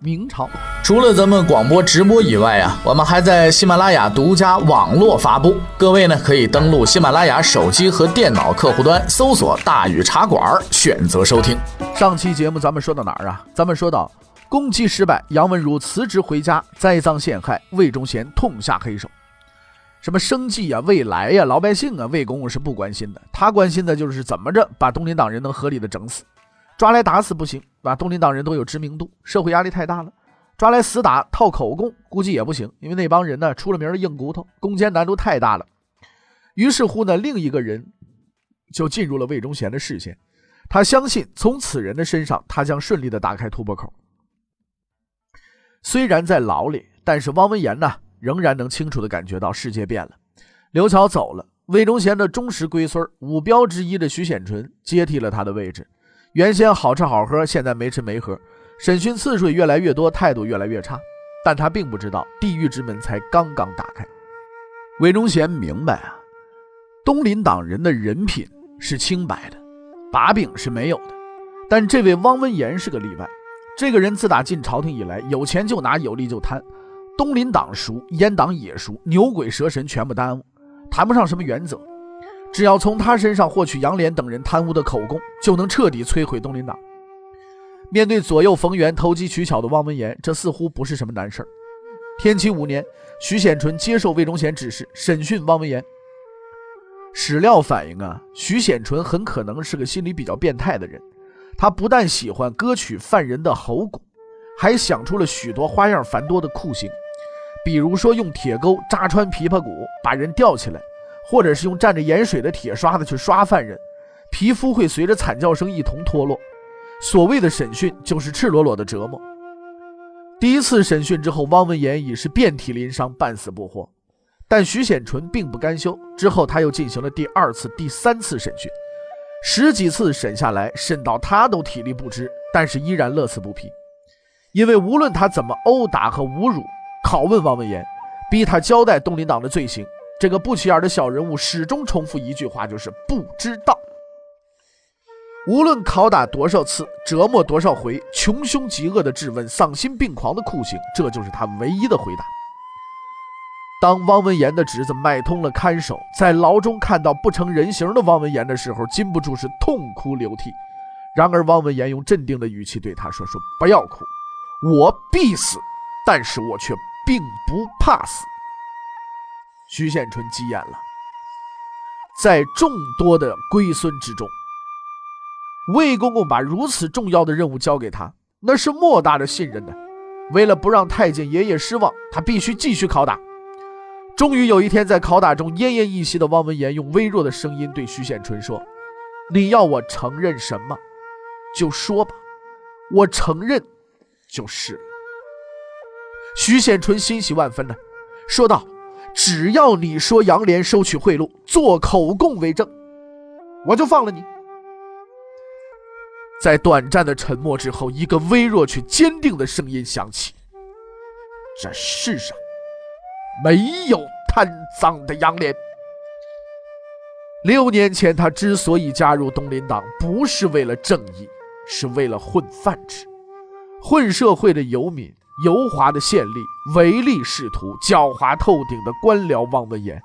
明朝除了咱们广播直播以外啊，我们还在喜马拉雅独家网络发布。各位呢，可以登录喜马拉雅手机和电脑客户端，搜索“大禹茶馆”，选择收听。上期节目咱们说到哪儿啊？咱们说到攻击失败，杨文如辞职回家，栽赃陷害，魏忠贤痛下黑手。什么生计呀、未来呀、老百姓啊，魏公公是不关心的，他关心的就是怎么着把东林党人能合理的整死。抓来打死不行，啊，东林党人都有知名度，社会压力太大了。抓来死打套口供，估计也不行，因为那帮人呢出了名的硬骨头，攻坚难度太大了。于是乎呢，另一个人就进入了魏忠贤的视线。他相信从此人的身上，他将顺利的打开突破口。虽然在牢里，但是汪文言呢，仍然能清楚的感觉到世界变了。刘乔走了，魏忠贤的忠实龟孙五彪之一的徐显纯接替了他的位置。原先好吃好喝，现在没吃没喝，审讯次数越来越多，态度越来越差。但他并不知道，地狱之门才刚刚打开。魏忠贤明白啊，东林党人的人品是清白的，把柄是没有的。但这位汪文言是个例外。这个人自打进朝廷以来，有钱就拿，有利就贪，东林党熟，阉党也熟，牛鬼蛇神全部耽误，谈不上什么原则。只要从他身上获取杨涟等人贪污的口供，就能彻底摧毁东林党。面对左右逢源、投机取巧的汪文言，这似乎不是什么难事儿。天启五年，徐显纯接受魏忠贤指示审讯汪文言。史料反映啊，徐显纯很可能是个心理比较变态的人。他不但喜欢割取犯人的喉骨，还想出了许多花样繁多的酷刑，比如说用铁钩扎穿琵琶骨，把人吊起来。或者是用蘸着盐水的铁刷子去刷犯人，皮肤会随着惨叫声一同脱落。所谓的审讯就是赤裸裸的折磨。第一次审讯之后，汪文言已是遍体鳞伤，半死不活。但徐显纯并不甘休，之后他又进行了第二次、第三次审讯，十几次审下来，审到他都体力不支，但是依然乐此不疲。因为无论他怎么殴打和侮辱、拷问汪文言，逼他交代东林党的罪行。这个不起眼的小人物始终重复一句话，就是不知道。无论拷打多少次，折磨多少回，穷凶极恶的质问，丧心病狂的酷刑，这就是他唯一的回答。当汪文言的侄子买通了看守，在牢中看到不成人形的汪文言的时候，禁不住是痛哭流涕。然而，汪文言用镇定的语气对他说：“说不要哭，我必死，但是我却并不怕死。”徐献春急眼了，在众多的龟孙之中，魏公公把如此重要的任务交给他，那是莫大的信任呢。为了不让太监爷爷失望，他必须继续拷打。终于有一天，在拷打中奄奄一息的汪文言用微弱的声音对徐献春说：“你要我承认什么，就说吧，我承认就是。”徐献春欣喜万分呢，说道。只要你说杨涟收取贿赂，做口供为证，我就放了你。在短暂的沉默之后，一个微弱却坚定的声音响起：“这世上没有贪赃的杨涟。六年前，他之所以加入东林党，不是为了正义，是为了混饭吃，混社会的游民。”油滑的县吏、唯利是图、狡猾透顶的官僚汪文言，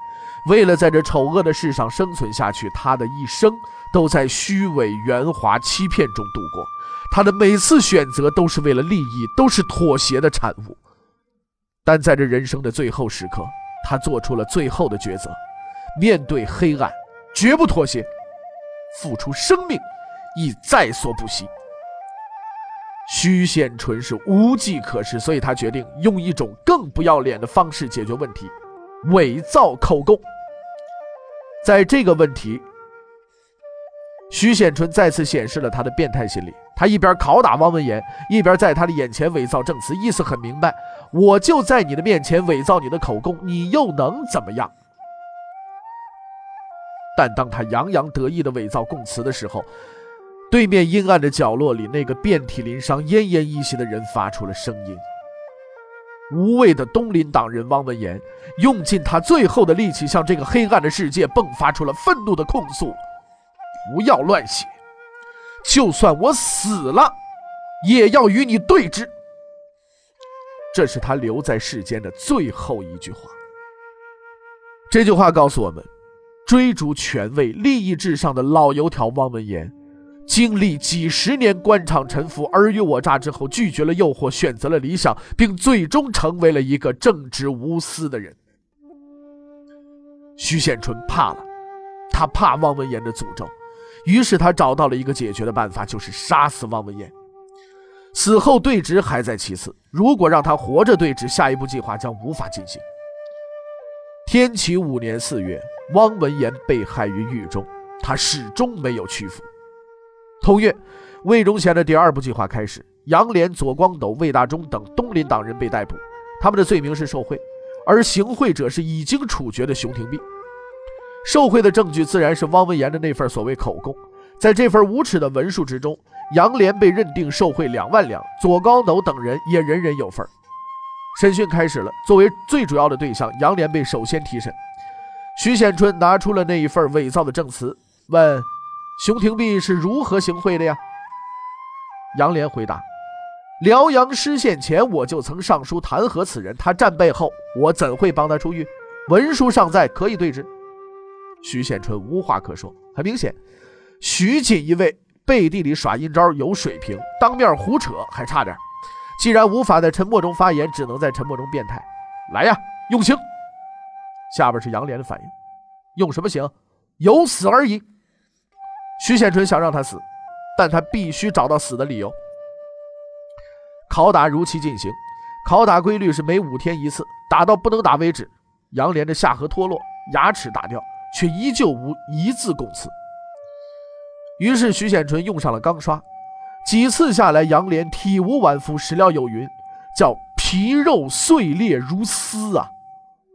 为了在这丑恶的世上生存下去，他的一生都在虚伪、圆滑、欺骗中度过。他的每次选择都是为了利益，都是妥协的产物。但在这人生的最后时刻，他做出了最后的抉择：面对黑暗，绝不妥协，付出生命亦在所不惜。徐显纯是无计可施，所以他决定用一种更不要脸的方式解决问题——伪造口供。在这个问题，徐显纯再次显示了他的变态心理，他一边拷打汪文言，一边在他的眼前伪造证词，意思很明白：我就在你的面前伪造你的口供，你又能怎么样？但当他洋洋得意地伪造供词的时候，对面阴暗的角落里，那个遍体鳞伤、奄奄一息的人发出了声音。无畏的东林党人汪文言用尽他最后的力气，向这个黑暗的世界迸发出了愤怒的控诉：“不要乱写！就算我死了，也要与你对峙。”这是他留在世间的最后一句话。这句话告诉我们：追逐权位、利益至上的老油条汪文言。经历几十年官场沉浮、尔虞我诈之后，拒绝了诱惑，选择了理想，并最终成为了一个正直无私的人。徐显春怕了，他怕汪文言的诅咒，于是他找到了一个解决的办法，就是杀死汪文言。死后对质还在其次，如果让他活着对质，下一步计划将无法进行。天启五年四月，汪文言被害于狱中，他始终没有屈服。同月，魏忠贤的第二步计划开始。杨涟、左光斗、魏大忠等东林党人被逮捕，他们的罪名是受贿，而行贿者是已经处决的熊廷弼。受贿的证据自然是汪文言的那份所谓口供。在这份无耻的文书之中，杨涟被认定受贿两万两，左光斗等人也人人有份。审讯开始了，作为最主要的对象，杨涟被首先提审。徐显春拿出了那一份伪造的证词，问。熊廷弼是如何行贿的呀？杨涟回答：“辽阳失陷前，我就曾上书弹劾此人。他战败后，我怎会帮他出狱？文书尚在，可以对质。”徐显春无话可说。很明显，徐锦一位背地里耍阴招有水平，当面胡扯还差点。既然无法在沉默中发言，只能在沉默中变态。来呀，用刑！下边是杨涟的反应：用什么刑？有死而已。徐显纯想让他死，但他必须找到死的理由。拷打如期进行，拷打规律是每五天一次，打到不能打为止。杨连的下颌脱落，牙齿打掉，却依旧无一字供词。于是徐显纯用上了钢刷，几次下来，杨连体无完肤，史料有云：“叫皮肉碎裂如丝啊！”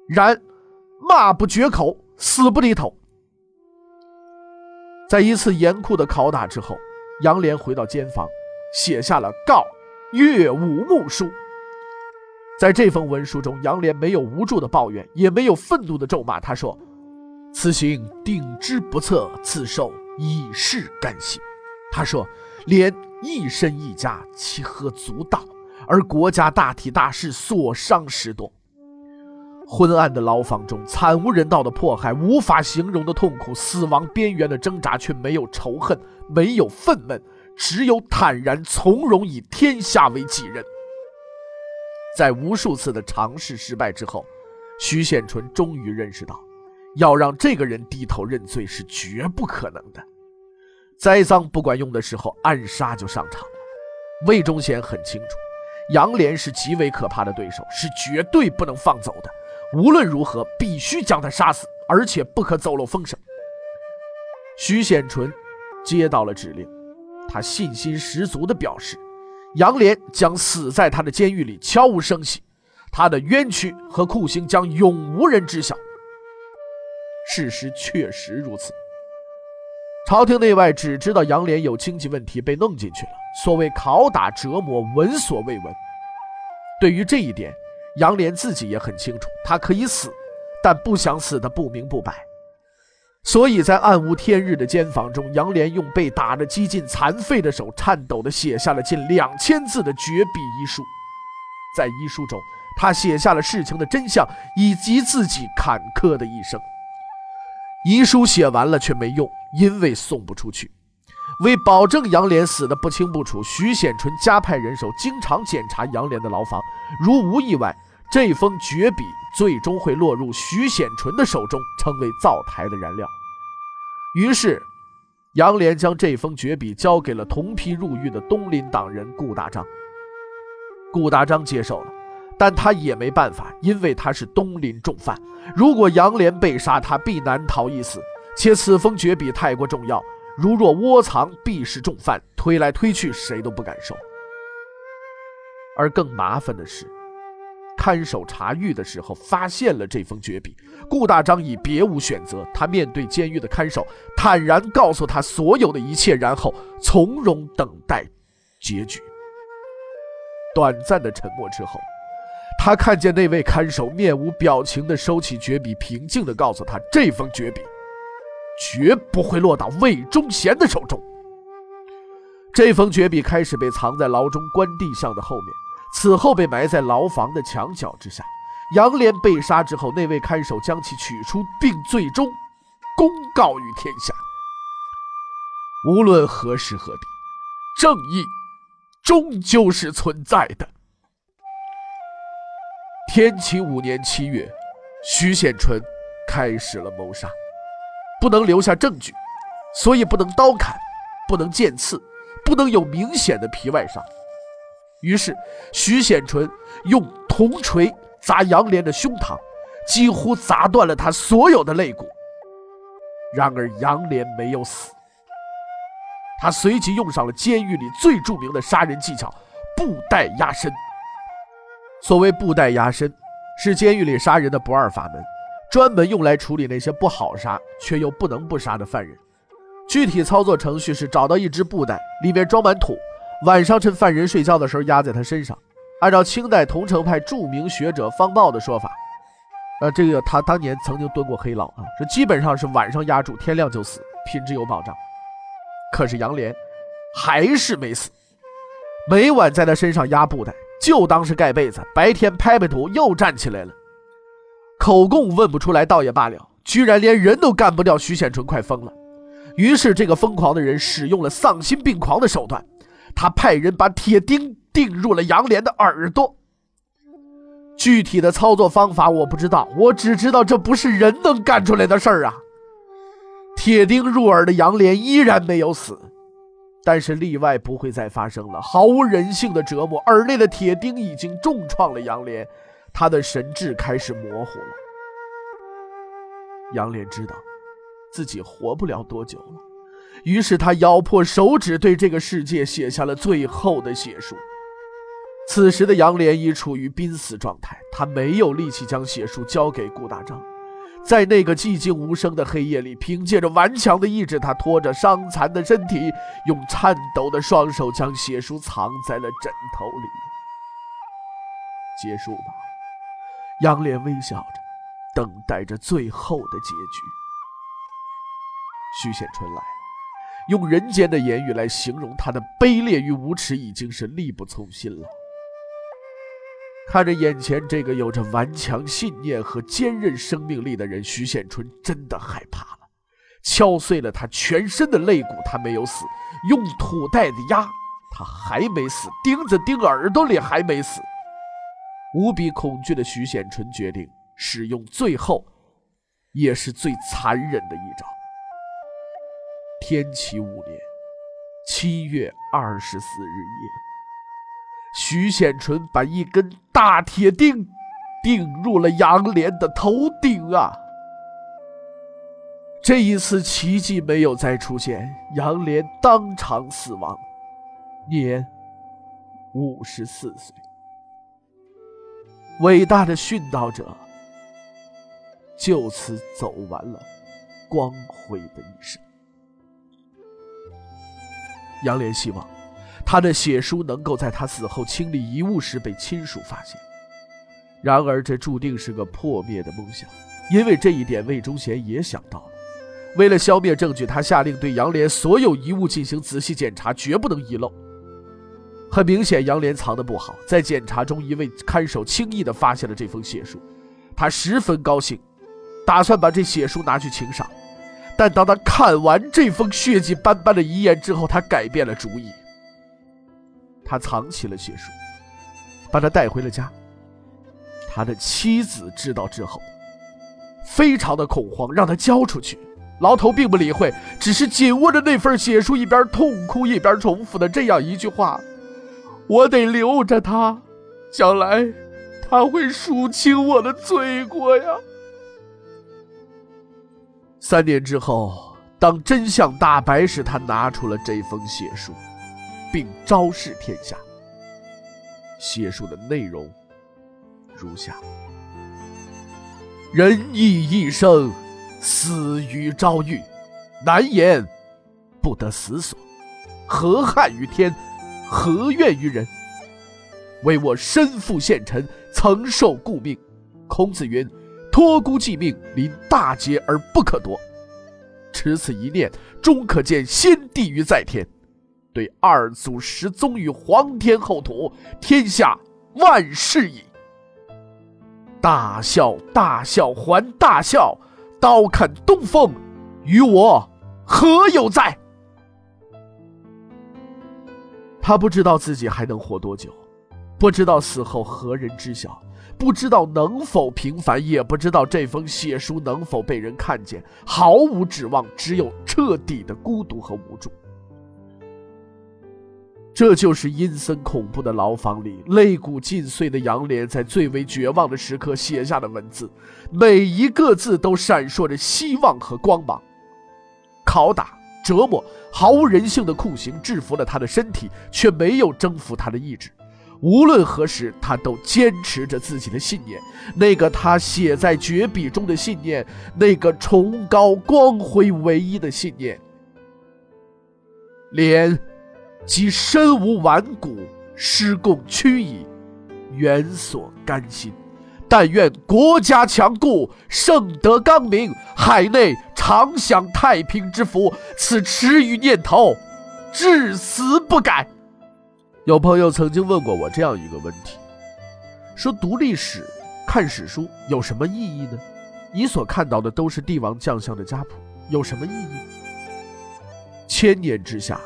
然骂不绝口，死不低头。在一次严酷的拷打之后，杨涟回到监房，写下了告岳武穆书。在这封文书中，杨涟没有无助的抱怨，也没有愤怒的咒骂。他说：“此行定之不测，自受以示甘心。”他说：“连一身一家，其何足道？而国家大体大事，所伤时多。”昏暗的牢房中，惨无人道的迫害，无法形容的痛苦，死亡边缘的挣扎，却没有仇恨，没有愤懑，只有坦然从容，以天下为己任。在无数次的尝试失败之后，徐显纯终于认识到，要让这个人低头认罪是绝不可能的。栽赃不管用的时候，暗杀就上场了。魏忠贤很清楚，杨涟是极为可怕的对手，是绝对不能放走的。无论如何，必须将他杀死，而且不可走漏风声。徐显纯接到了指令，他信心十足地表示，杨连将死在他的监狱里，悄无声息，他的冤屈和酷刑将永无人知晓。事实确实如此，朝廷内外只知道杨连有经济问题被弄进去了，所谓拷打折磨，闻所未闻。对于这一点。杨莲自己也很清楚，他可以死，但不想死的不明不白。所以在暗无天日的监房中，杨莲用被打得几近残废的手，颤抖地写下了近两千字的绝笔遗书。在遗书中，他写下了事情的真相以及自己坎坷的一生。遗书写完了却没用，因为送不出去。为保证杨莲死的不清不楚，徐显纯加派人手，经常检查杨莲的牢房，如无意外。这封绝笔最终会落入徐显纯的手中，成为灶台的燃料。于是，杨连将这封绝笔交给了同批入狱的东林党人顾大章。顾大章接受了，但他也没办法，因为他是东林重犯。如果杨连被杀，他必难逃一死。且此封绝笔太过重要，如若窝藏，必是重犯，推来推去，谁都不敢收。而更麻烦的是，看守查狱的时候发现了这封绝笔，顾大章已别无选择，他面对监狱的看守，坦然告诉他所有的一切，然后从容等待结局。短暂的沉默之后，他看见那位看守面无表情地收起绝笔，平静地告诉他：“这封绝笔绝不会落到魏忠贤的手中。”这封绝笔开始被藏在牢中关帝像的后面，此后被埋在牢房的墙角之下。杨连被杀之后，那位看守将其取出，并最终公告于天下。无论何时何地，正义。终究是存在的。天启五年七月，徐显纯开始了谋杀，不能留下证据，所以不能刀砍，不能剑刺，不能有明显的皮外伤。于是，徐显纯用铜锤砸杨连的胸膛，几乎砸断了他所有的肋骨。然而，杨连没有死。他随即用上了监狱里最著名的杀人技巧——布袋压身。所谓布袋压身，是监狱里杀人的不二法门，专门用来处理那些不好杀却又不能不杀的犯人。具体操作程序是：找到一只布袋，里面装满土，晚上趁犯人睡觉的时候压在他身上。按照清代桐城派著名学者方茂的说法，呃，这个他当年曾经蹲过黑牢啊，这基本上是晚上压住，天亮就死，品质有保障。可是杨莲还是没死，每晚在他身上压布袋，就当是盖被子。白天拍拍土，又站起来了。口供问不出来，倒也罢了，居然连人都干不掉。徐显纯快疯了，于是这个疯狂的人使用了丧心病狂的手段，他派人把铁钉钉入了杨连的耳朵。具体的操作方法我不知道，我只知道这不是人能干出来的事儿啊。铁钉入耳的杨连依然没有死，但是例外不会再发生了。毫无人性的折磨，耳内的铁钉已经重创了杨连，他的神智开始模糊了。杨连知道自己活不了多久了，于是他咬破手指，对这个世界写下了最后的血书。此时的杨涟已处于濒死状态，他没有力气将血书交给顾大章。在那个寂静无声的黑夜里，凭借着顽强的意志，他拖着伤残的身体，用颤抖的双手将血书藏在了枕头里。结束吧，杨莲微笑着，等待着最后的结局。徐显春来，用人间的言语来形容他的卑劣与无耻，已经是力不从心了。看着眼前这个有着顽强信念和坚韧生命力的人，徐显春真的害怕了。敲碎了他全身的肋骨，他没有死；用土袋子压，他还没死；钉子钉耳朵里，还没死。无比恐惧的徐显春决定使用最后，也是最残忍的一招。天启五年七月二十四日夜。徐显纯把一根大铁钉钉入了杨莲的头顶啊！这一次奇迹没有再出现，杨莲当场死亡，年五十四岁。伟大的殉道者就此走完了光辉的一生。杨连希望。他的血书能够在他死后清理遗物时被亲属发现，然而这注定是个破灭的梦想，因为这一点魏忠贤也想到了。为了消灭证据，他下令对杨连所有遗物进行仔细检查，绝不能遗漏。很明显，杨连藏的不好，在检查中，一位看守轻易地发现了这封血书，他十分高兴，打算把这血书拿去请赏。但当他看完这封血迹斑斑的遗言之后，他改变了主意。他藏起了血书，把他带回了家。他的妻子知道之后，非常的恐慌，让他交出去。牢头并不理会，只是紧握着那份血书，一边痛哭一边重复的这样一句话：“我得留着他，将来他会赎清我的罪过呀。”三年之后，当真相大白时，他拿出了这封血书，并昭示天下。血书的内容如下：人亦一生，死于朝狱，难言不得死所。何憾于天？何怨于人？为我身负县臣，曾受故命。孔子云：“托孤寄命，临大节而不可夺。”持此一念，终可见先帝于在天。对二祖失踪于皇天后土，天下万事矣。大笑，大笑，还大笑！刀砍东风，与我何有哉？他不知道自己还能活多久，不知道死后何人知晓，不知道能否平凡，也不知道这封血书能否被人看见，毫无指望，只有彻底的孤独和无助。这就是阴森恐怖的牢房里，肋骨尽碎的杨莲在最为绝望的时刻写下的文字，每一个字都闪烁着希望和光芒。拷打。折磨毫无人性的酷刑制服了他的身体，却没有征服他的意志。无论何时，他都坚持着自己的信念，那个他写在绝笔中的信念，那个崇高、光辉、唯一的信念。连即身无完骨，失共屈矣，原所甘心。但愿国家强固，圣德刚明，海内常享太平之福。此痴愚念头，至死不改。有朋友曾经问过我这样一个问题：说读历史、看史书有什么意义呢？你所看到的都是帝王将相的家谱，有什么意义？千年之下。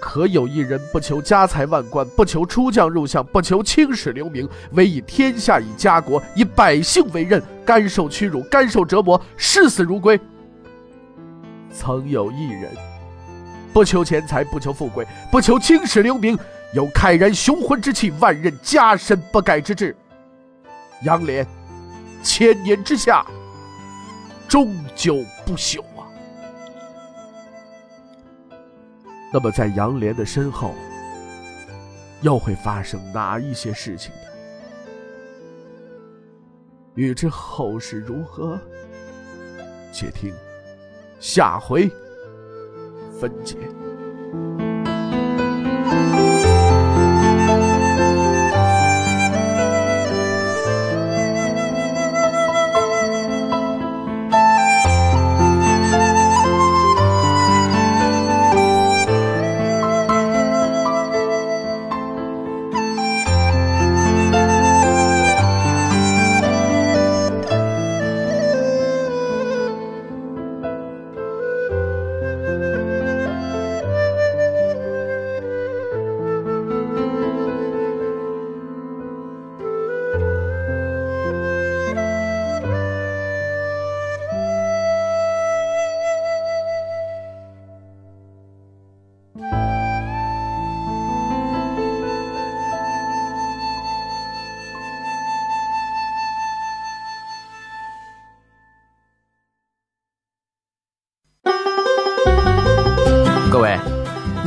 可有一人不求家财万贯，不求出将入相，不求青史留名，唯以天下、以家国、以百姓为任，甘受屈辱，甘受折磨，视死如归。曾有一人，不求钱财，不求富贵，不求青史留名，有慨然雄浑之气，万仞加身不改之志。杨涟，千年之下，终究不朽啊。那么，在杨莲的身后，又会发生哪一些事情呢？欲知后事如何，且听下回分解。